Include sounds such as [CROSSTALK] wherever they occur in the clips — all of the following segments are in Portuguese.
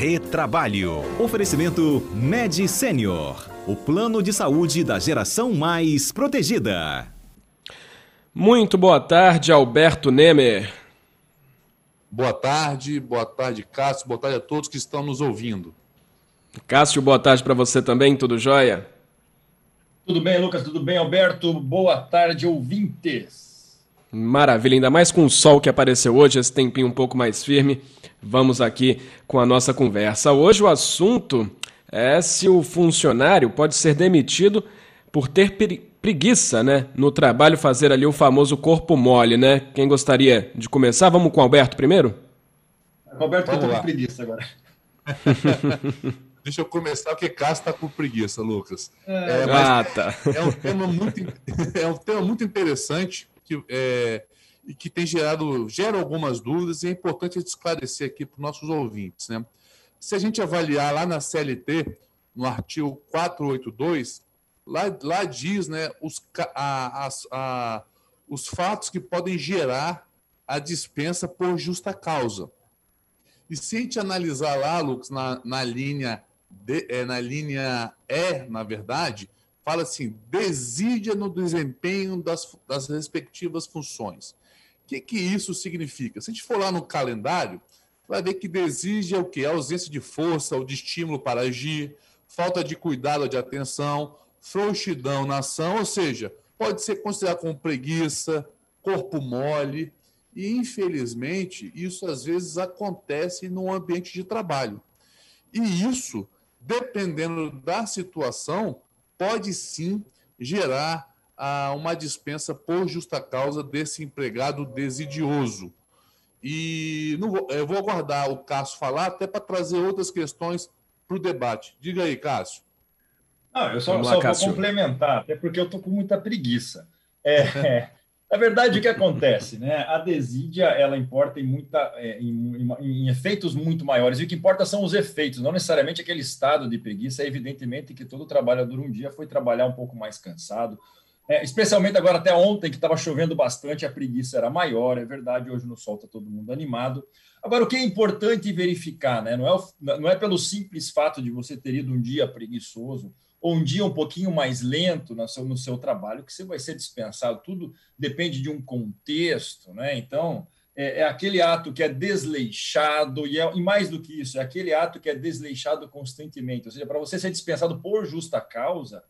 Retrabalho. Oferecimento Med Senior. O plano de saúde da geração mais protegida. Muito boa tarde, Alberto Nemer. Boa tarde, boa tarde, Cássio. Boa tarde a todos que estão nos ouvindo. Cássio, boa tarde para você também, tudo jóia? Tudo bem, Lucas? Tudo bem, Alberto? Boa tarde, ouvintes. Maravilha, ainda mais com o sol que apareceu hoje, esse tempinho um pouco mais firme. Vamos aqui com a nossa conversa. Hoje o assunto é se o funcionário pode ser demitido por ter preguiça, né? No trabalho fazer ali o famoso corpo mole, né? Quem gostaria de começar? Vamos com o Alberto primeiro? Alberto, Vamos eu tô com preguiça agora. [LAUGHS] Deixa eu começar, porque Cássio está com preguiça, Lucas. É, é ah, tá. É um, tema muito, [LAUGHS] é um tema muito interessante que, é, que tem gerado gera algumas dúvidas e é importante esclarecer aqui para os nossos ouvintes. Né? Se a gente avaliar lá na CLT, no artigo 482, lá, lá diz né, os, a, a, a, os fatos que podem gerar a dispensa por justa causa. E se a gente analisar lá, Lucas, na, na linha de, é, na linha E, na verdade, fala assim: desídia no desempenho das, das respectivas funções. O que, que isso significa? Se a gente for lá no calendário, vai ver que desídia é o quê? A ausência de força ou de estímulo para agir, falta de cuidado ou de atenção, frouxidão na ação, ou seja, pode ser considerado como preguiça, corpo mole, e infelizmente isso às vezes acontece no ambiente de trabalho. E isso dependendo da situação, pode sim gerar ah, uma dispensa por justa causa desse empregado desidioso. E não vou, eu vou aguardar o Cássio falar até para trazer outras questões para o debate. Diga aí, Cássio. Não, eu só, lá, só vou complementar, até porque eu estou com muita preguiça. É, [LAUGHS] Na verdade, o que acontece? Né? A desídia ela importa em, muita, é, em, em, em, efeitos muito maiores, e o que importa são os efeitos, não necessariamente aquele estado de preguiça. É evidentemente que todo trabalhador um dia foi trabalhar um pouco mais cansado, é, especialmente agora, até ontem, que estava chovendo bastante, a preguiça era maior, é verdade, hoje no sol está todo mundo animado. Agora, o que é importante verificar, né? não, é, não é pelo simples fato de você ter ido um dia preguiçoso ou um dia um pouquinho mais lento no seu, no seu trabalho, que você vai ser dispensado. Tudo depende de um contexto, né? Então, é, é aquele ato que é desleixado, e, é, e mais do que isso, é aquele ato que é desleixado constantemente. Ou seja, para você ser dispensado por justa causa,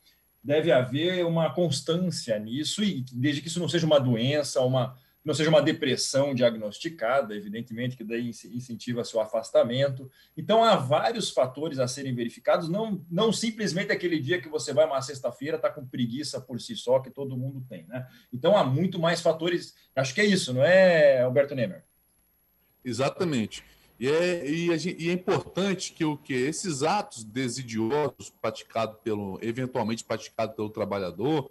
deve haver uma constância nisso, e desde que isso não seja uma doença, uma não seja uma depressão diagnosticada, evidentemente, que daí incentiva seu afastamento. Então, há vários fatores a serem verificados, não, não simplesmente aquele dia que você vai uma sexta-feira, está com preguiça por si só, que todo mundo tem. Né? Então, há muito mais fatores. Acho que é isso, não é, Alberto Nemer? Exatamente. E é, e, e é importante que o que esses atos desidiosos praticados pelo, eventualmente praticados pelo trabalhador,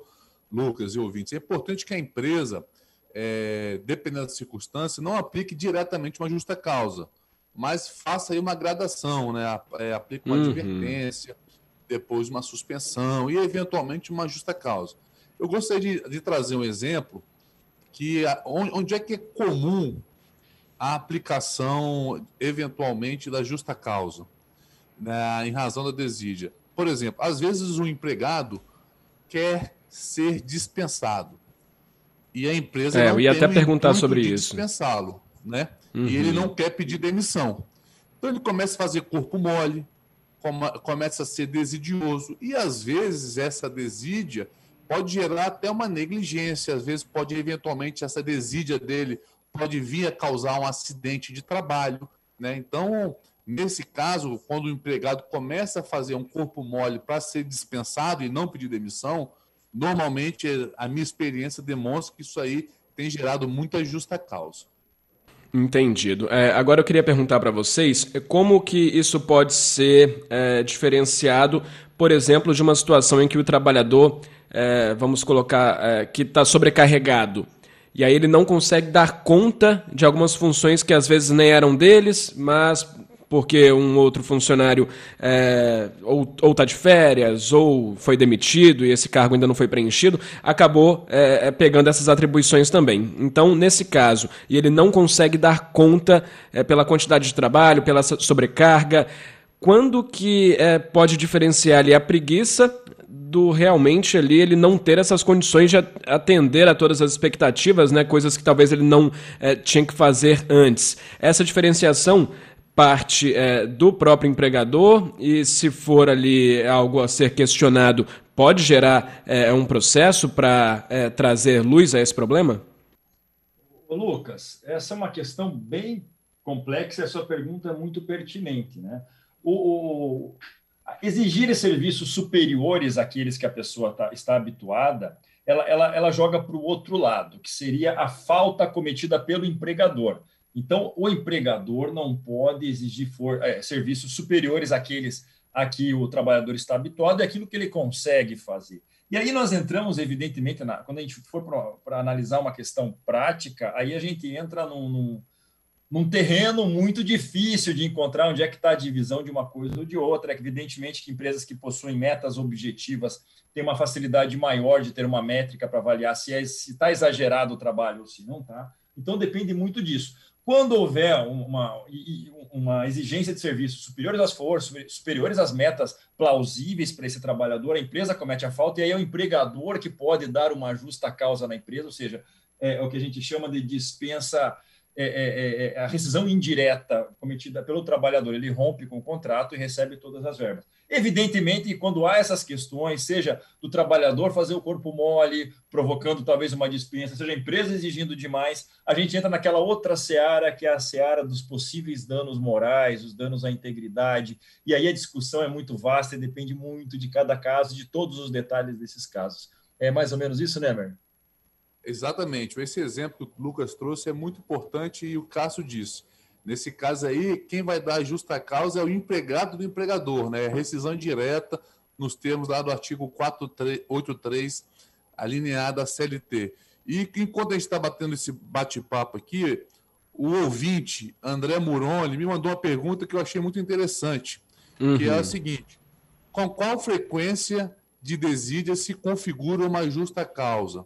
Lucas e ouvintes, é importante que a empresa é, dependendo da circunstância, não aplique diretamente uma justa causa, mas faça aí uma gradação, né? É, aplique uma uhum. advertência, depois uma suspensão e, eventualmente, uma justa causa. Eu gostaria de, de trazer um exemplo que onde, onde é que é comum a aplicação, eventualmente, da justa causa, né, em razão da desídia. Por exemplo, às vezes um empregado quer ser dispensado e a empresa é, não eu ia até perguntar sobre isso. dispensá-lo, né? Uhum. E ele não quer pedir demissão. Então ele começa a fazer corpo mole, começa a ser desidioso e às vezes essa desídia pode gerar até uma negligência, às vezes pode eventualmente essa desídia dele pode vir a causar um acidente de trabalho, né? Então, nesse caso, quando o empregado começa a fazer um corpo mole para ser dispensado e não pedir demissão, normalmente a minha experiência demonstra que isso aí tem gerado muita justa causa. Entendido. É, agora eu queria perguntar para vocês é, como que isso pode ser é, diferenciado, por exemplo, de uma situação em que o trabalhador, é, vamos colocar, é, que está sobrecarregado. E aí ele não consegue dar conta de algumas funções que às vezes nem eram deles, mas porque um outro funcionário é, ou está de férias ou foi demitido e esse cargo ainda não foi preenchido, acabou é, é, pegando essas atribuições também. Então, nesse caso, e ele não consegue dar conta é, pela quantidade de trabalho, pela sobrecarga, quando que é, pode diferenciar ali a preguiça do realmente ali ele não ter essas condições de atender a todas as expectativas, né? Coisas que talvez ele não é, tinha que fazer antes. Essa diferenciação parte é, do próprio empregador e se for ali algo a ser questionado, pode gerar é, um processo para é, trazer luz a esse problema? Ô, Lucas, essa é uma questão bem complexa e a sua pergunta é muito pertinente, né? O, o, exigir serviços superiores àqueles que a pessoa tá, está habituada, ela, ela, ela joga para o outro lado, que seria a falta cometida pelo empregador. Então, o empregador não pode exigir for, é, serviços superiores àqueles a que o trabalhador está habituado e aquilo que ele consegue fazer. E aí nós entramos, evidentemente, na, quando a gente for para analisar uma questão prática, aí a gente entra num, num, num terreno muito difícil de encontrar onde é que está a divisão de uma coisa ou de outra. É evidentemente que empresas que possuem metas objetivas têm uma facilidade maior de ter uma métrica para avaliar se é, está exagerado o trabalho ou se não está. Então depende muito disso. Quando houver uma, uma exigência de serviços superiores às forças, superiores às metas plausíveis para esse trabalhador, a empresa comete a falta e aí é o empregador que pode dar uma justa causa na empresa, ou seja, é o que a gente chama de dispensa é é, é, é, a rescisão indireta cometida pelo trabalhador, ele rompe com o contrato e recebe todas as verbas. Evidentemente, quando há essas questões, seja do trabalhador fazer o corpo mole, provocando talvez uma dispensa, seja a empresa exigindo demais, a gente entra naquela outra seara, que é a seara dos possíveis danos morais, os danos à integridade, e aí a discussão é muito vasta e depende muito de cada caso, de todos os detalhes desses casos. É mais ou menos isso, né, Mer? Exatamente. Esse exemplo que o Lucas trouxe é muito importante e o Cássio disse. Nesse caso aí, quem vai dar a justa causa é o empregado do empregador, né? Rescisão direta nos termos lá do artigo 483, alineado à CLT. E enquanto a gente está batendo esse bate-papo aqui, o ouvinte, André Muroni, me mandou uma pergunta que eu achei muito interessante, uhum. que é a uhum. seguinte: com qual frequência de desídia se configura uma justa causa?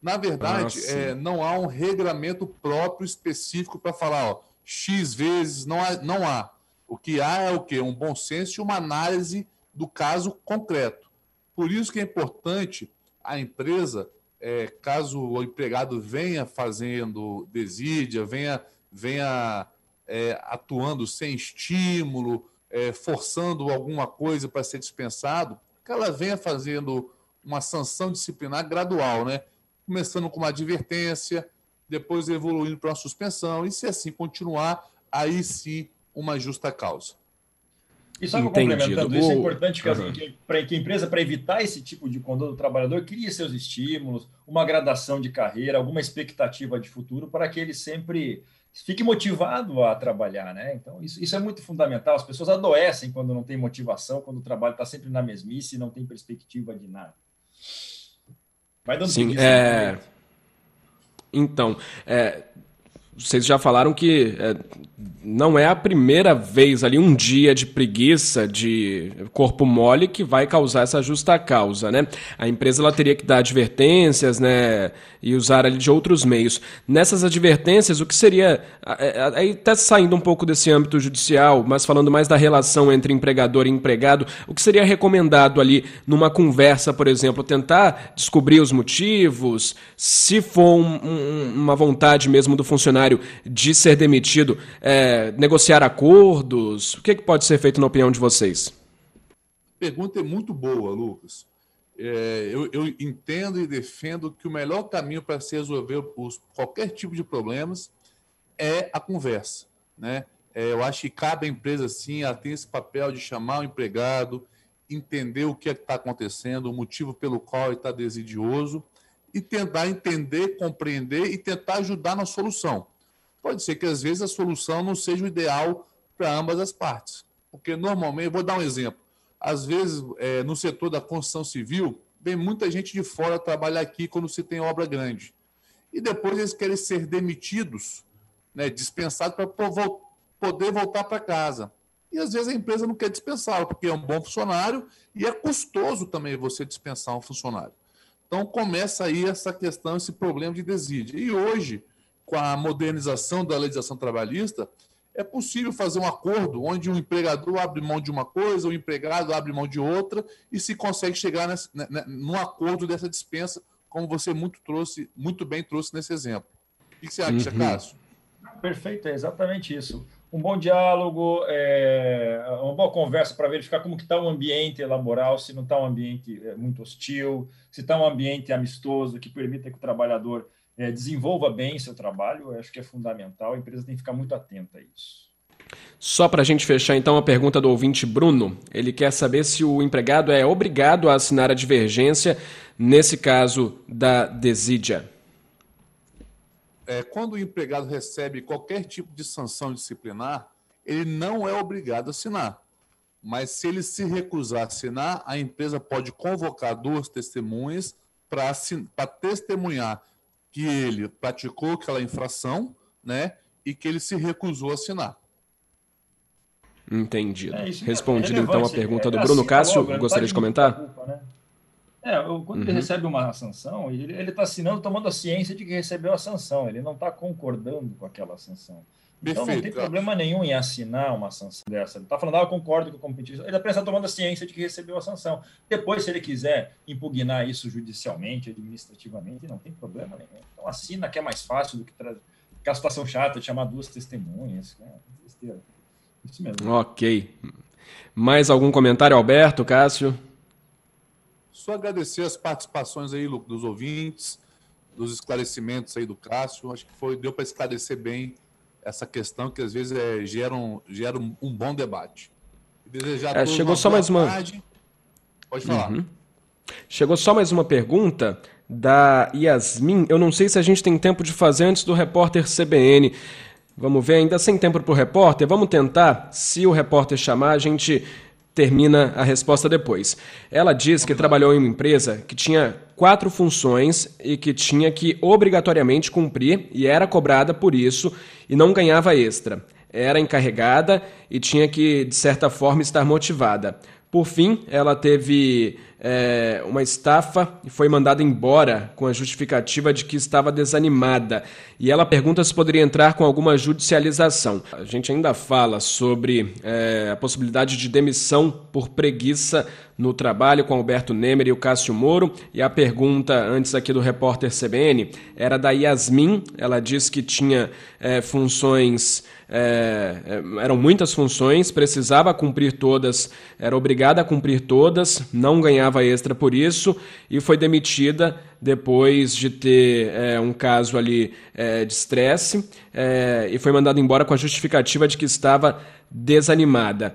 Na verdade, ah, é, não há um regramento próprio específico para falar, ó, X vezes, não há, não há. O que há é o quê? Um bom senso e uma análise do caso concreto. Por isso que é importante a empresa, é, caso o empregado venha fazendo desídia, venha, venha é, atuando sem estímulo, é, forçando alguma coisa para ser dispensado, que ela venha fazendo uma sanção disciplinar gradual, né? Começando com uma advertência, depois evoluindo para uma suspensão, e se assim continuar, aí sim uma justa causa. E só complementando isso, é importante que, uhum. que, que a empresa, para evitar esse tipo de conduta do trabalhador, crie seus estímulos, uma gradação de carreira, alguma expectativa de futuro, para que ele sempre fique motivado a trabalhar, né? Então, isso, isso é muito fundamental. As pessoas adoecem quando não tem motivação, quando o trabalho está sempre na mesmice e não tem perspectiva de nada. Vai dando Sim, é... Então, é, vocês já falaram que é, não é a primeira vez ali, um dia de preguiça, de corpo mole, que vai causar essa justa causa, né? A empresa ela teria que dar advertências, né? E usar ali de outros meios. Nessas advertências, o que seria. Aí está saindo um pouco desse âmbito judicial, mas falando mais da relação entre empregador e empregado, o que seria recomendado ali numa conversa, por exemplo, tentar descobrir os motivos, se for um, um, uma vontade mesmo do funcionário de ser demitido, é, negociar acordos? O que, é que pode ser feito na opinião de vocês? Pergunta é muito boa, Lucas. É, eu, eu, entendo e defendo que o melhor caminho para se resolver os, qualquer tipo de problemas é a conversa. Né? É, eu acho que cada empresa, sim, ela tem esse papel de chamar o empregado, entender o que é está acontecendo, o motivo pelo qual ele está desidioso e tentar entender, compreender e tentar ajudar na solução. Pode ser que às vezes a solução não seja o ideal para ambas as partes. Porque normalmente, vou dar um exemplo. Às vezes, é, no setor da construção civil, vem muita gente de fora trabalhar aqui quando se tem obra grande. E depois eles querem ser demitidos, né, dispensados para poder voltar para casa. E às vezes a empresa não quer dispensá-lo, porque é um bom funcionário e é custoso também você dispensar um funcionário. Então começa aí essa questão, esse problema de desídia. E hoje, com a modernização da legislação trabalhista, é possível fazer um acordo onde o empregador abre mão de uma coisa, o empregado abre mão de outra, e se consegue chegar nesse, né, né, num acordo dessa dispensa, como você muito, trouxe, muito bem trouxe nesse exemplo. O que você acha, uhum. Cássio? Perfeito, é exatamente isso. Um bom diálogo, é, uma boa conversa para verificar como que está o ambiente laboral, se não está um ambiente é, muito hostil, se está um ambiente amistoso que permita que o trabalhador é, desenvolva bem seu trabalho, eu acho que é fundamental, a empresa tem que ficar muito atenta a isso. Só para a gente fechar, então, a pergunta do ouvinte Bruno. Ele quer saber se o empregado é obrigado a assinar a divergência, nesse caso da desídia. É, quando o empregado recebe qualquer tipo de sanção disciplinar, ele não é obrigado a assinar. Mas se ele se recusar a assinar, a empresa pode convocar duas testemunhas para testemunhar que ele praticou aquela infração, né, e que ele se recusou a assinar. Entendido. É, Respondido é então a pergunta do Bruno Cássio, logo, gostaria de comentar? Culpa, né? É, quando uhum. ele recebe uma sanção, ele está assinando, tomando a ciência de que recebeu a sanção, ele não está concordando com aquela sanção. Então Perfeito, não tem problema nenhum em assinar uma sanção dessa. Ele está falando, ah, eu concordo com o competitivo. Ele apenas está tomando a ciência de que recebeu a sanção. Depois, se ele quiser impugnar isso judicialmente, administrativamente, não tem problema nenhum. Então assina que é mais fácil do que trazer aquela situação chata de chamar duas testemunhas. Né? Isso mesmo. Ok. Mais algum comentário, Alberto, Cássio? Só agradecer as participações aí dos ouvintes, dos esclarecimentos aí do Cássio. Acho que foi deu para esclarecer bem essa questão que às vezes é, gera, um, gera um, um bom debate. Desejar é, chegou só mais uma. Tarde. Pode falar. Uhum. Chegou só mais uma pergunta da Yasmin. Eu não sei se a gente tem tempo de fazer antes do repórter CBN. Vamos ver, ainda sem tempo para o repórter. Vamos tentar. Se o repórter chamar, a gente termina a resposta depois. Ela diz que trabalhou em uma empresa que tinha quatro funções e que tinha que obrigatoriamente cumprir e era cobrada por isso e não ganhava extra. Era encarregada e tinha que, de certa forma, estar motivada. Por fim, ela teve é, uma estafa e foi mandada embora com a justificativa de que estava desanimada. E ela pergunta se poderia entrar com alguma judicialização. A gente ainda fala sobre é, a possibilidade de demissão por preguiça no trabalho com Alberto Nemer e o Cássio Moro. E a pergunta antes aqui do repórter CBN era da Yasmin. Ela diz que tinha é, funções. É, é, eram muitas funções, precisava cumprir todas, era obrigada a cumprir todas, não ganhava extra por isso e foi demitida depois de ter é, um caso ali é, de estresse é, e foi mandada embora com a justificativa de que estava desanimada.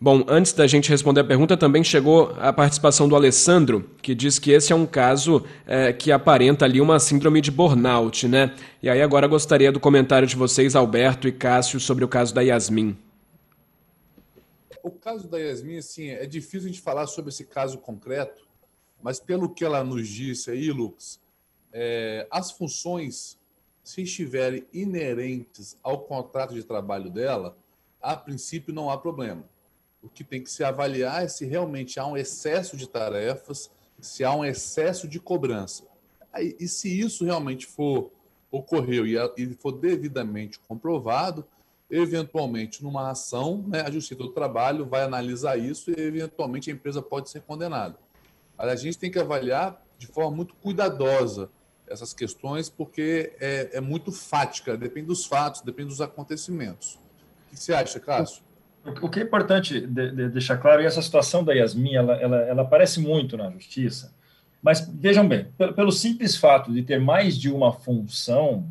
Bom, antes da gente responder a pergunta, também chegou a participação do Alessandro, que diz que esse é um caso é, que aparenta ali uma síndrome de burnout, né? E aí agora gostaria do comentário de vocês, Alberto e Cássio, sobre o caso da Yasmin. O caso da Yasmin, assim, é difícil a gente falar sobre esse caso concreto, mas pelo que ela nos disse aí, Lucas, é, as funções, se estiverem inerentes ao contrato de trabalho dela, a princípio não há problema o que tem que se avaliar é se realmente há um excesso de tarefas, se há um excesso de cobrança. E se isso realmente for ocorreu e for devidamente comprovado, eventualmente numa ação, né, a Justiça do Trabalho vai analisar isso e eventualmente a empresa pode ser condenada. A gente tem que avaliar de forma muito cuidadosa essas questões, porque é, é muito fática, depende dos fatos, depende dos acontecimentos. O que você acha, Cássio? O que é importante de, de deixar claro, e essa situação da Yasmin, ela, ela, ela aparece muito na justiça, mas vejam bem, pelo, pelo simples fato de ter mais de uma função,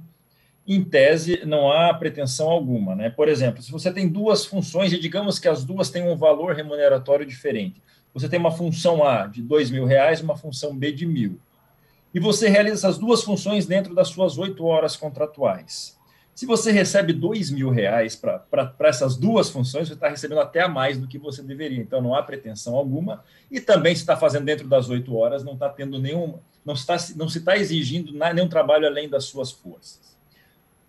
em tese, não há pretensão alguma. Né? Por exemplo, se você tem duas funções e digamos que as duas têm um valor remuneratório diferente, você tem uma função A de dois mil reais uma função B de mil, e você realiza essas duas funções dentro das suas oito horas contratuais. Se você recebe dois mil reais para essas duas funções, você está recebendo até a mais do que você deveria. Então, não há pretensão alguma. E também, se está fazendo dentro das oito horas, não está tendo nenhum. Não, está, não se está exigindo nenhum trabalho além das suas forças.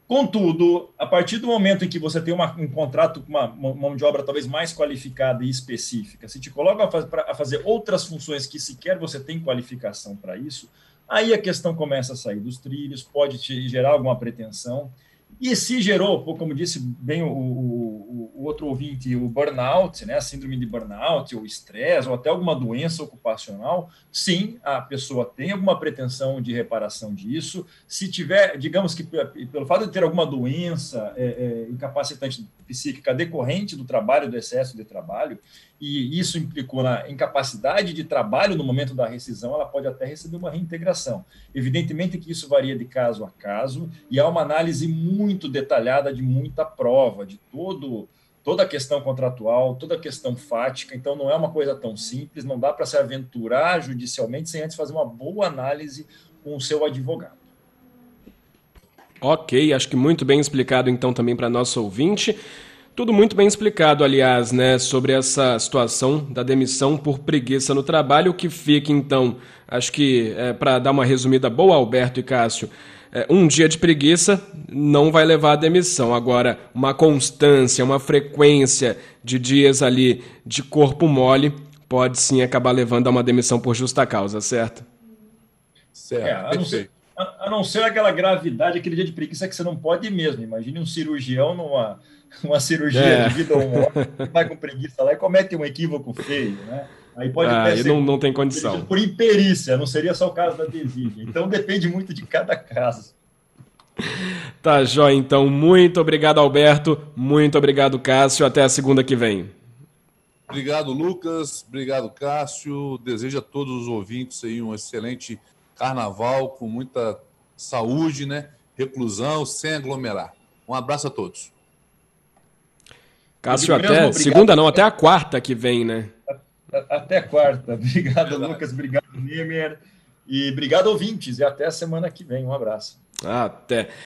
Contudo, a partir do momento em que você tem uma, um contrato com uma, mão de obra talvez mais qualificada e específica, se te coloca a, faz, a fazer outras funções que sequer você tem qualificação para isso, aí a questão começa a sair dos trilhos, pode te gerar alguma pretensão. E se gerou, como disse bem o, o, o, outro ouvinte, o burnout, né, a síndrome de burnout, ou estresse, ou até alguma doença ocupacional, sim, a pessoa tem alguma pretensão de reparação disso. Se tiver, digamos que pelo fato de ter alguma doença é, é, incapacitante psíquica decorrente do trabalho, do excesso de trabalho, e isso implicou na incapacidade de trabalho no momento da rescisão, ela pode até receber uma reintegração. Evidentemente que isso varia de caso a caso, e há uma análise muito detalhada de muita prova, de todo toda a questão contratual, toda a questão fática, então não é uma coisa tão simples, não dá para se aventurar judicialmente sem antes fazer uma boa análise com o seu advogado. Ok, acho que muito bem explicado então também para nosso ouvinte. Tudo muito bem explicado, aliás, né, sobre essa situação da demissão por preguiça no trabalho, que fica então, acho que é, para dar uma resumida boa, Alberto e Cássio, é, um dia de preguiça não vai levar à demissão. Agora, uma constância, uma frequência de dias ali de corpo mole pode sim acabar levando a uma demissão por justa causa, certo? Certo. É, a, não ser, a, a não ser aquela gravidade, aquele dia de preguiça que você não pode mesmo. Imagine um cirurgião numa [LAUGHS] uma cirurgia é. de vida ou morte, [LAUGHS] vai com preguiça lá e comete um equívoco feio, né? Aí pode ah, até ser não, não tem condição. Por imperícia, não seria só o caso da desídia. Então depende muito de cada caso. Tá, jóia. Então, muito obrigado, Alberto. Muito obrigado, Cássio. Até a segunda que vem. Obrigado, Lucas. Obrigado, Cássio. Desejo a todos os ouvintes aí um excelente carnaval com muita saúde, né? Reclusão, sem aglomerar. Um abraço a todos. Cássio, até segunda não, até a quarta que vem, né? Até quarta. [LAUGHS] Obrigado, Lucas. Obrigado, Nemer. E obrigado, ouvintes. E até a semana que vem. Um abraço. Até.